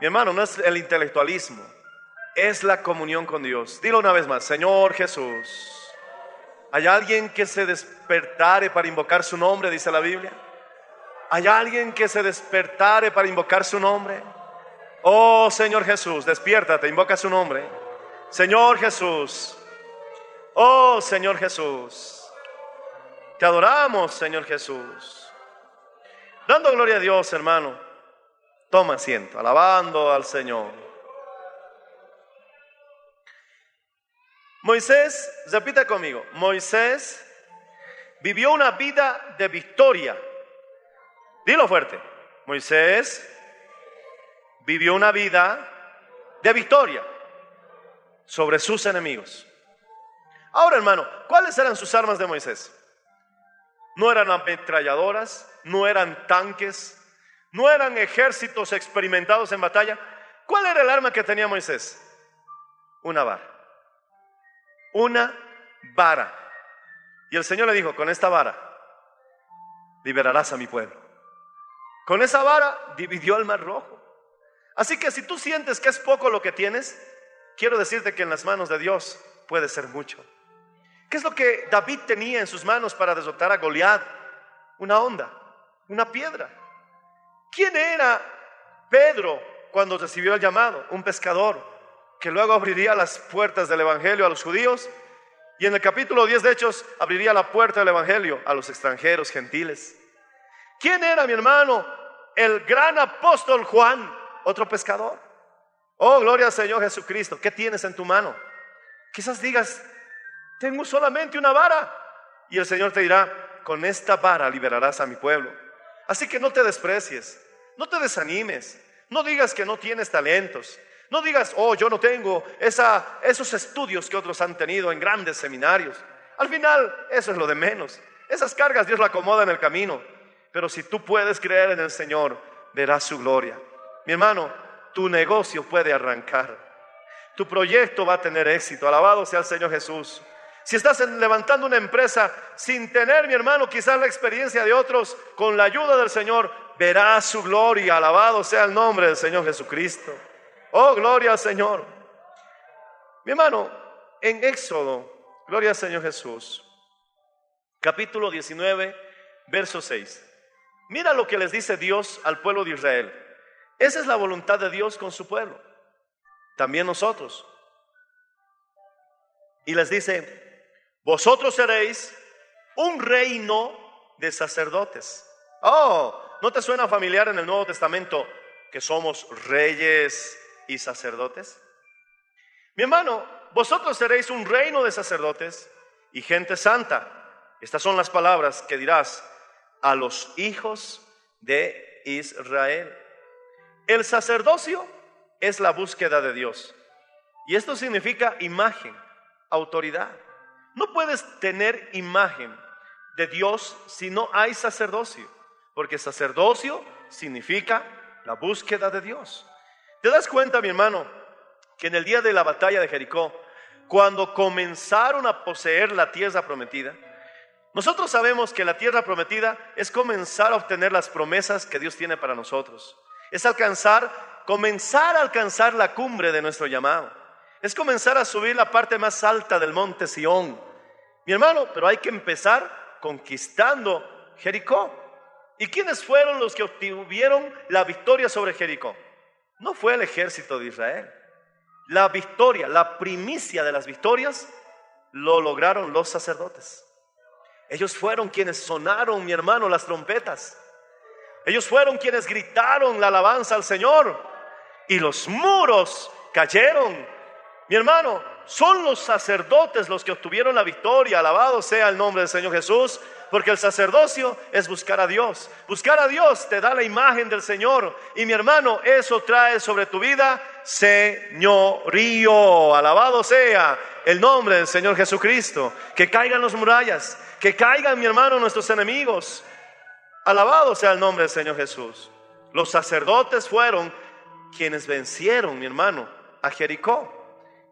Mi hermano, no es el intelectualismo, es la comunión con Dios. Dilo una vez más, Señor Jesús. ¿Hay alguien que se despertare para invocar su nombre, dice la Biblia? ¿Hay alguien que se despertare para invocar su nombre? Oh Señor Jesús, despiértate, invoca su nombre. Señor Jesús, oh Señor Jesús, te adoramos, Señor Jesús. Dando gloria a Dios, hermano, toma asiento, alabando al Señor. Moisés, repita conmigo, Moisés vivió una vida de victoria. Dilo fuerte, Moisés vivió una vida de victoria sobre sus enemigos. Ahora, hermano, ¿cuáles eran sus armas de Moisés? No eran ametralladoras, no eran tanques, no eran ejércitos experimentados en batalla. ¿Cuál era el arma que tenía Moisés? Una vara una vara. Y el Señor le dijo, con esta vara liberarás a mi pueblo. Con esa vara dividió el mar rojo. Así que si tú sientes que es poco lo que tienes, quiero decirte que en las manos de Dios puede ser mucho. ¿Qué es lo que David tenía en sus manos para derrotar a Goliat? Una onda, una piedra. ¿Quién era Pedro cuando recibió el llamado? Un pescador que luego abriría las puertas del Evangelio a los judíos y en el capítulo 10 de Hechos abriría la puerta del Evangelio a los extranjeros gentiles. ¿Quién era mi hermano? El gran apóstol Juan, otro pescador. Oh, gloria al Señor Jesucristo. ¿Qué tienes en tu mano? Quizás digas, tengo solamente una vara. Y el Señor te dirá, con esta vara liberarás a mi pueblo. Así que no te desprecies, no te desanimes, no digas que no tienes talentos, no digas, oh, yo no tengo esos estudios que otros han tenido en grandes seminarios. Al final, eso es lo de menos. Esas cargas Dios la acomoda en el camino. Pero si tú puedes creer en el Señor, verás su gloria. Mi hermano, tu negocio puede arrancar. Tu proyecto va a tener éxito. Alabado sea el Señor Jesús. Si estás levantando una empresa sin tener, mi hermano, quizás la experiencia de otros, con la ayuda del Señor, verás su gloria. Alabado sea el nombre del Señor Jesucristo. Oh, gloria al Señor. Mi hermano, en Éxodo, gloria al Señor Jesús, capítulo 19, verso 6. Mira lo que les dice Dios al pueblo de Israel. Esa es la voluntad de Dios con su pueblo. También nosotros. Y les dice, vosotros seréis un reino de sacerdotes. Oh, ¿no te suena familiar en el Nuevo Testamento que somos reyes y sacerdotes? Mi hermano, vosotros seréis un reino de sacerdotes y gente santa. Estas son las palabras que dirás a los hijos de Israel. El sacerdocio es la búsqueda de Dios. Y esto significa imagen, autoridad. No puedes tener imagen de Dios si no hay sacerdocio, porque sacerdocio significa la búsqueda de Dios. ¿Te das cuenta, mi hermano, que en el día de la batalla de Jericó, cuando comenzaron a poseer la tierra prometida, nosotros sabemos que la tierra prometida es comenzar a obtener las promesas que Dios tiene para nosotros. Es alcanzar, comenzar a alcanzar la cumbre de nuestro llamado. Es comenzar a subir la parte más alta del monte Sión. Mi hermano, pero hay que empezar conquistando Jericó. ¿Y quiénes fueron los que obtuvieron la victoria sobre Jericó? No fue el ejército de Israel. La victoria, la primicia de las victorias, lo lograron los sacerdotes. Ellos fueron quienes sonaron, mi hermano, las trompetas. Ellos fueron quienes gritaron la alabanza al Señor. Y los muros cayeron. Mi hermano, son los sacerdotes los que obtuvieron la victoria. Alabado sea el nombre del Señor Jesús. Porque el sacerdocio es buscar a Dios. Buscar a Dios te da la imagen del Señor. Y mi hermano, eso trae sobre tu vida señorío. Alabado sea el nombre del Señor Jesucristo. Que caigan las murallas. Que caigan, mi hermano, nuestros enemigos. Alabado sea el nombre del Señor Jesús. Los sacerdotes fueron quienes vencieron, mi hermano, a Jericó.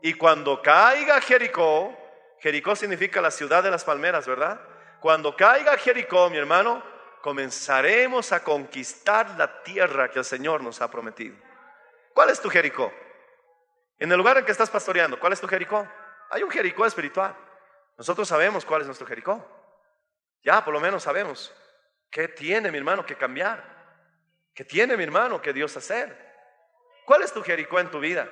Y cuando caiga Jericó, Jericó significa la ciudad de las palmeras, ¿verdad? Cuando caiga Jericó, mi hermano, comenzaremos a conquistar la tierra que el Señor nos ha prometido. ¿Cuál es tu Jericó? En el lugar en que estás pastoreando, ¿cuál es tu Jericó? Hay un Jericó espiritual. Nosotros sabemos cuál es nuestro Jericó. Ya, por lo menos sabemos qué tiene mi hermano que cambiar. ¿Qué tiene mi hermano que Dios hacer? ¿Cuál es tu Jericó en tu vida?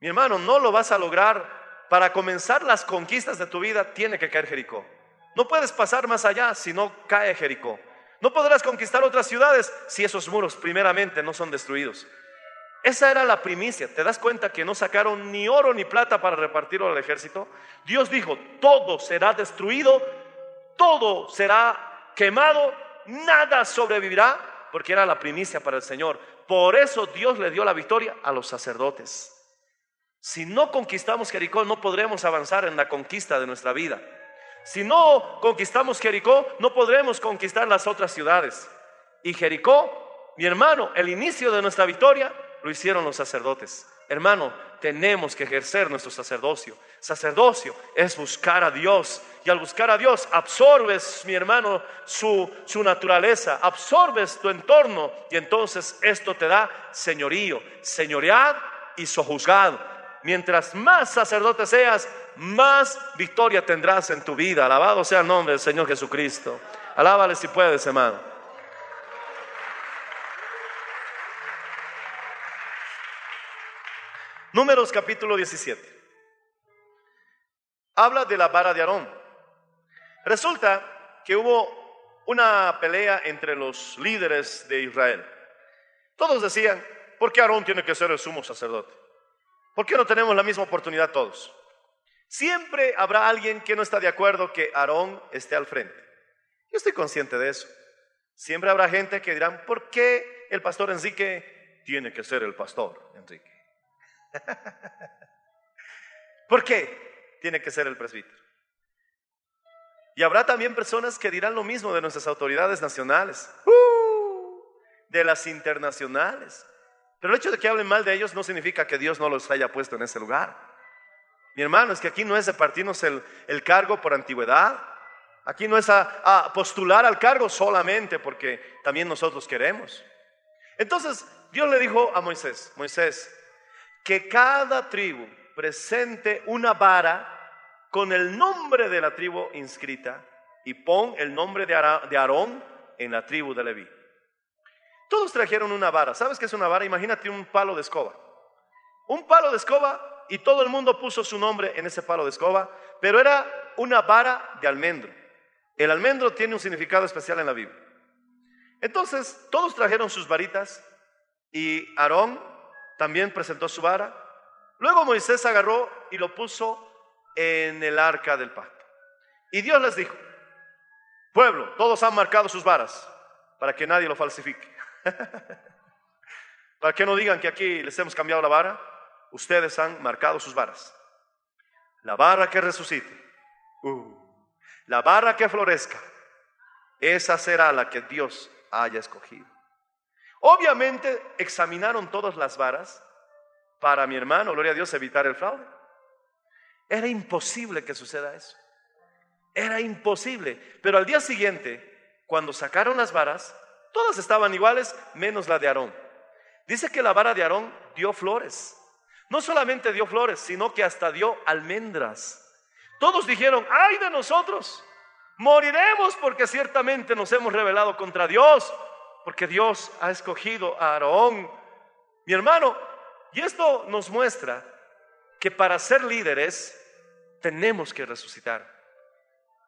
Mi hermano, no lo vas a lograr. Para comenzar las conquistas de tu vida tiene que caer Jericó. No puedes pasar más allá si no cae Jericó. No podrás conquistar otras ciudades si esos muros primeramente no son destruidos. Esa era la primicia. ¿Te das cuenta que no sacaron ni oro ni plata para repartirlo al ejército? Dios dijo, todo será destruido, todo será quemado, nada sobrevivirá, porque era la primicia para el Señor. Por eso Dios le dio la victoria a los sacerdotes. Si no conquistamos Jericó, no podremos avanzar en la conquista de nuestra vida. Si no conquistamos Jericó, no podremos conquistar las otras ciudades. Y Jericó, mi hermano, el inicio de nuestra victoria lo hicieron los sacerdotes. Hermano, tenemos que ejercer nuestro sacerdocio. Sacerdocio es buscar a Dios. Y al buscar a Dios, absorbes, mi hermano, su, su naturaleza, absorbes tu entorno. Y entonces esto te da señorío, señoread y sojuzgado mientras más sacerdote seas, más victoria tendrás en tu vida. Alabado sea el nombre del Señor Jesucristo. Alábale si puedes, hermano. Números capítulo 17. Habla de la vara de Aarón. Resulta que hubo una pelea entre los líderes de Israel. Todos decían, ¿por qué Aarón tiene que ser el sumo sacerdote? ¿Por qué no tenemos la misma oportunidad todos? Siempre habrá alguien que no está de acuerdo que Aarón esté al frente. Yo estoy consciente de eso. Siempre habrá gente que dirán, ¿por qué el pastor Enrique tiene que ser el pastor Enrique? ¿Por qué tiene que ser el presbítero? Y habrá también personas que dirán lo mismo de nuestras autoridades nacionales, ¡Uh! de las internacionales. Pero el hecho de que hablen mal de ellos no significa que Dios no los haya puesto en ese lugar. Mi hermano, es que aquí no es de partirnos el, cargo por antigüedad. Aquí no es a, postular al cargo solamente porque también nosotros queremos. Entonces, Dios le dijo a Moisés, Moisés, que cada tribu presente una vara con el nombre de la tribu inscrita y pon el nombre de Aarón en la tribu de Leví. Todos trajeron una vara. ¿Sabes qué es una vara? Imagínate un palo de escoba. Un palo de escoba y todo el mundo puso su nombre en ese palo de escoba, pero era una vara de almendro. El almendro tiene un significado especial en la Biblia. Entonces, todos trajeron sus varitas y Aarón también presentó su vara. Luego Moisés agarró y lo puso en el arca del pacto. Y Dios les dijo, pueblo, todos han marcado sus varas para que nadie lo falsifique. para que no digan que aquí les hemos cambiado la vara, ustedes han marcado sus varas. La vara que resucite, uh, la vara que florezca, esa será la que Dios haya escogido. Obviamente examinaron todas las varas para mi hermano, gloria a Dios, evitar el fraude. Era imposible que suceda eso. Era imposible. Pero al día siguiente, cuando sacaron las varas, todas estaban iguales, menos la de Aarón. Dice que la vara de Aarón dio flores. No solamente dio flores, sino que hasta dio almendras. Todos dijeron, ay de nosotros, moriremos porque ciertamente nos hemos rebelado contra Dios, porque Dios ha escogido a Aarón. Mi hermano, y esto nos muestra que para ser líderes tenemos que resucitar.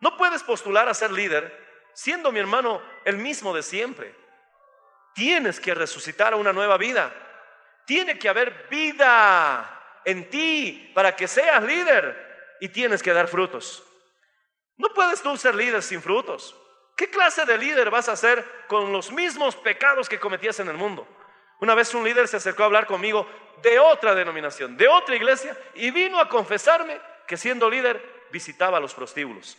No puedes postular a ser líder siendo mi hermano el mismo de siempre. Tienes que resucitar a una nueva vida. Tiene que haber vida en ti para que seas líder y tienes que dar frutos. No puedes tú ser líder sin frutos. ¿Qué clase de líder vas a ser con los mismos pecados que cometías en el mundo? Una vez un líder se acercó a hablar conmigo de otra denominación, de otra iglesia, y vino a confesarme que siendo líder visitaba los prostíbulos.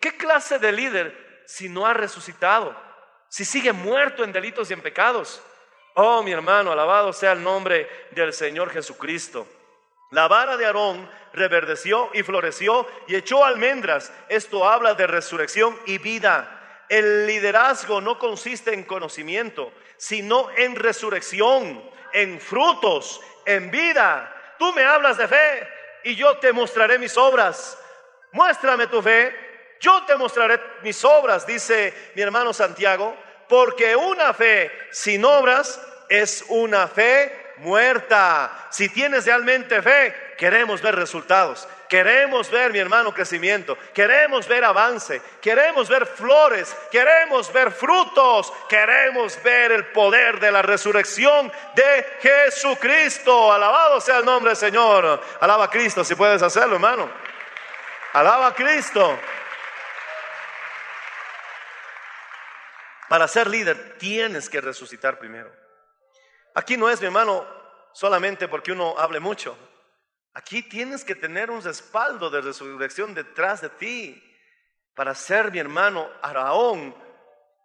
¿Qué clase de líder si no ha resucitado? Si sigue muerto en delitos y en pecados. Oh, mi hermano, alabado sea el nombre del Señor Jesucristo. La vara de Aarón reverdeció y floreció y echó almendras. Esto habla de resurrección y vida. El liderazgo no consiste en conocimiento, sino en resurrección, en frutos, en vida. Tú me hablas de fe y yo te mostraré mis obras. Muéstrame tu fe, yo te mostraré mis obras, dice mi hermano Santiago, porque una fe sin obras es una fe muerta. Si tienes realmente fe, queremos ver resultados. Queremos ver, mi hermano, crecimiento. Queremos ver avance. Queremos ver flores. Queremos ver frutos. Queremos ver el poder de la resurrección de Jesucristo. Alabado sea el nombre del Señor. Alaba a Cristo si puedes hacerlo, hermano. Alaba a Cristo. Para ser líder tienes que resucitar primero. Aquí no es, mi hermano, solamente porque uno hable mucho. Aquí tienes que tener un respaldo de resurrección detrás de ti. Para ser mi hermano Araón,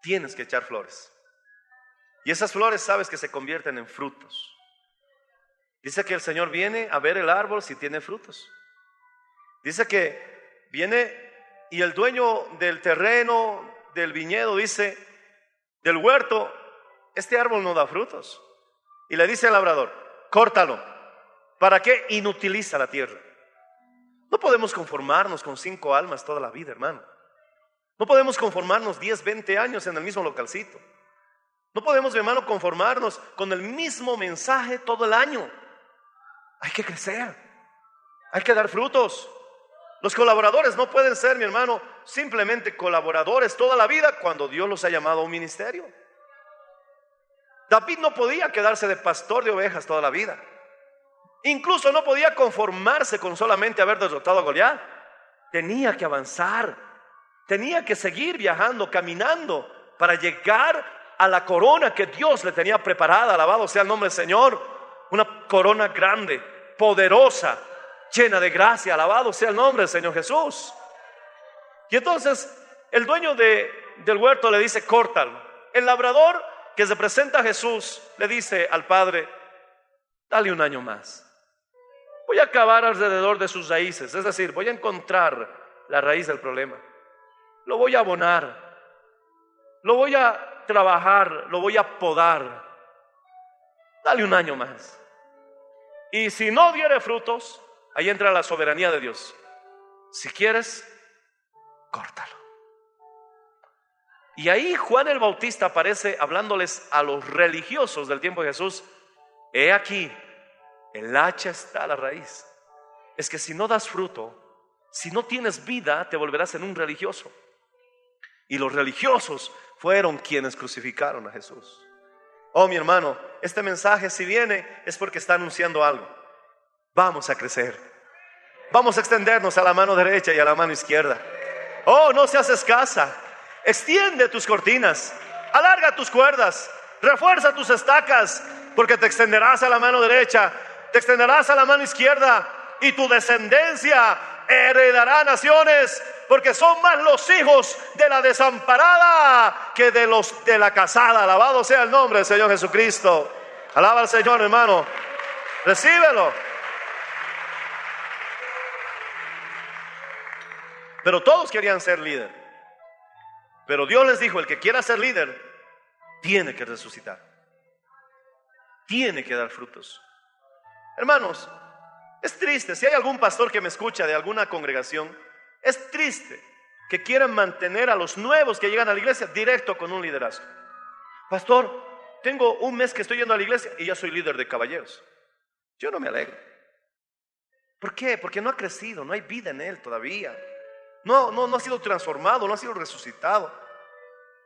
tienes que echar flores. Y esas flores sabes que se convierten en frutos. Dice que el Señor viene a ver el árbol si tiene frutos. Dice que viene y el dueño del terreno, del viñedo, dice, del huerto, este árbol no da frutos. Y le dice al labrador, córtalo. ¿Para qué inutiliza la tierra? No podemos conformarnos con cinco almas toda la vida, hermano. No podemos conformarnos 10, 20 años en el mismo localcito. No podemos, hermano, conformarnos con el mismo mensaje todo el año. Hay que crecer. Hay que dar frutos. Los colaboradores no pueden ser, mi hermano, simplemente colaboradores toda la vida cuando Dios los ha llamado a un ministerio. David no podía quedarse de pastor de ovejas toda la vida. Incluso no podía conformarse con solamente haber derrotado a Goliat. Tenía que avanzar. Tenía que seguir viajando, caminando para llegar a la corona que Dios le tenía preparada. Alabado sea el nombre del Señor. Una corona grande, poderosa, llena de gracia. Alabado sea el nombre del Señor Jesús. Y entonces el dueño de, del huerto le dice, córtalo. El labrador que se presenta a Jesús le dice al Padre, dale un año más. Voy a acabar alrededor de sus raíces, es decir, voy a encontrar la raíz del problema. Lo voy a abonar, lo voy a trabajar, lo voy a podar. Dale un año más. Y si no diere frutos, ahí entra la soberanía de Dios. Si quieres, córtalo. Y ahí Juan el Bautista aparece hablándoles a los religiosos del tiempo de Jesús. He aquí, el hacha está a la raíz. Es que si no das fruto, si no tienes vida, te volverás en un religioso. Y los religiosos fueron quienes crucificaron a Jesús. Oh, mi hermano, este mensaje si viene es porque está anunciando algo. Vamos a crecer. Vamos a extendernos a la mano derecha y a la mano izquierda. Oh, no seas escasa. Extiende tus cortinas, alarga tus cuerdas, refuerza tus estacas, porque te extenderás a la mano derecha, te extenderás a la mano izquierda y tu descendencia heredará naciones, porque son más los hijos de la desamparada que de los de la casada. Alabado sea el nombre del Señor Jesucristo. Alaba al Señor, hermano. Recíbelo. Pero todos querían ser líder. Pero Dios les dijo, el que quiera ser líder, tiene que resucitar. Tiene que dar frutos. Hermanos, es triste, si hay algún pastor que me escucha de alguna congregación, es triste que quieran mantener a los nuevos que llegan a la iglesia directo con un liderazgo. Pastor, tengo un mes que estoy yendo a la iglesia y ya soy líder de caballeros. Yo no me alegro. ¿Por qué? Porque no ha crecido, no hay vida en él todavía. No, no, no ha sido transformado, no ha sido resucitado.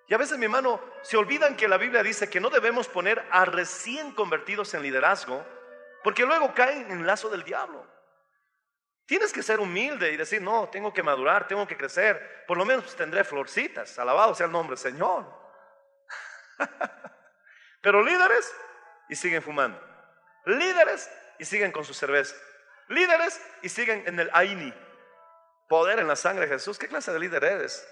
Y a veces, mi hermano, se olvidan que la Biblia dice que no debemos poner a recién convertidos en liderazgo, porque luego caen en el lazo del diablo. Tienes que ser humilde y decir, no, tengo que madurar, tengo que crecer, por lo menos tendré florcitas, alabado sea el nombre del Señor. Pero líderes y siguen fumando, líderes y siguen con su cerveza, líderes y siguen en el Aini poder en la sangre de Jesús. ¿Qué clase de líder eres?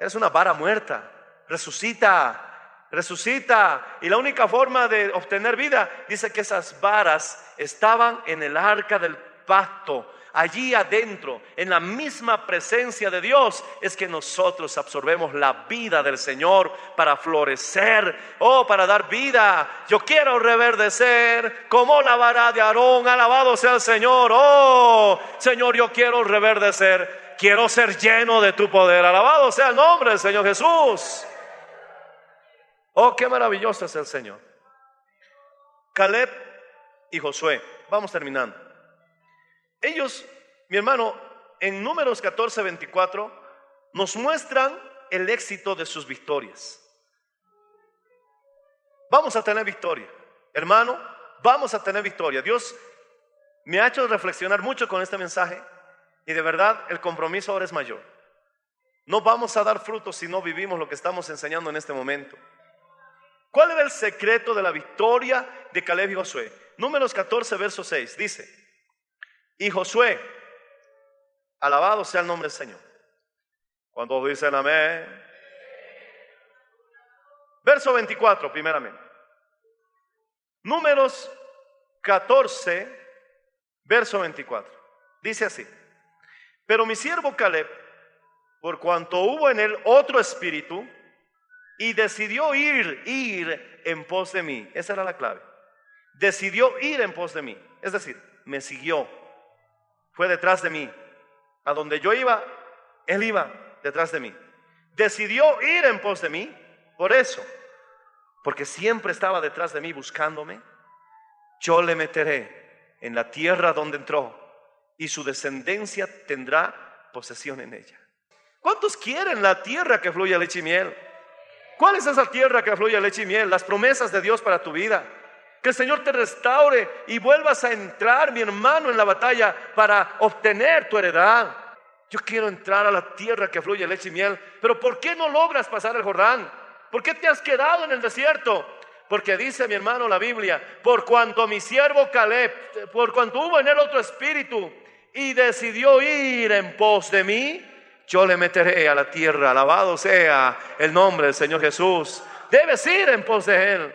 Eres una vara muerta. Resucita, resucita. Y la única forma de obtener vida, dice que esas varas estaban en el arca del pacto. Allí adentro, en la misma presencia de Dios, es que nosotros absorbemos la vida del Señor para florecer, oh, para dar vida. Yo quiero reverdecer como la vara de Aarón, alabado sea el Señor. Oh, Señor, yo quiero reverdecer, quiero ser lleno de tu poder, alabado sea el nombre del Señor Jesús. Oh, qué maravilloso es el Señor. Caleb y Josué, vamos terminando. Ellos, mi hermano, en números 14, 24, nos muestran el éxito de sus victorias. Vamos a tener victoria. Hermano, vamos a tener victoria. Dios me ha hecho reflexionar mucho con este mensaje y de verdad el compromiso ahora es mayor. No vamos a dar frutos si no vivimos lo que estamos enseñando en este momento. ¿Cuál era el secreto de la victoria de Caleb y Josué? Números 14, verso 6 dice, y Josué, alabado sea el nombre del Señor. Cuando dicen amén. Verso 24, primeramente. Números 14, verso 24. Dice así. Pero mi siervo Caleb, por cuanto hubo en él otro espíritu, y decidió ir, ir en pos de mí. Esa era la clave. Decidió ir en pos de mí. Es decir, me siguió fue detrás de mí. A donde yo iba, él iba detrás de mí. Decidió ir en pos de mí por eso, porque siempre estaba detrás de mí buscándome. Yo le meteré en la tierra donde entró y su descendencia tendrá posesión en ella. ¿Cuántos quieren la tierra que fluye leche y miel? ¿Cuál es esa tierra que fluye leche y miel? Las promesas de Dios para tu vida. Que el Señor te restaure y vuelvas a entrar, mi hermano, en la batalla para obtener tu heredad. Yo quiero entrar a la tierra que fluye leche y miel, pero ¿por qué no logras pasar el Jordán? ¿Por qué te has quedado en el desierto? Porque dice mi hermano la Biblia, por cuanto mi siervo Caleb, por cuanto hubo en él otro espíritu y decidió ir en pos de mí, yo le meteré a la tierra, alabado sea el nombre del Señor Jesús. Debes ir en pos de él.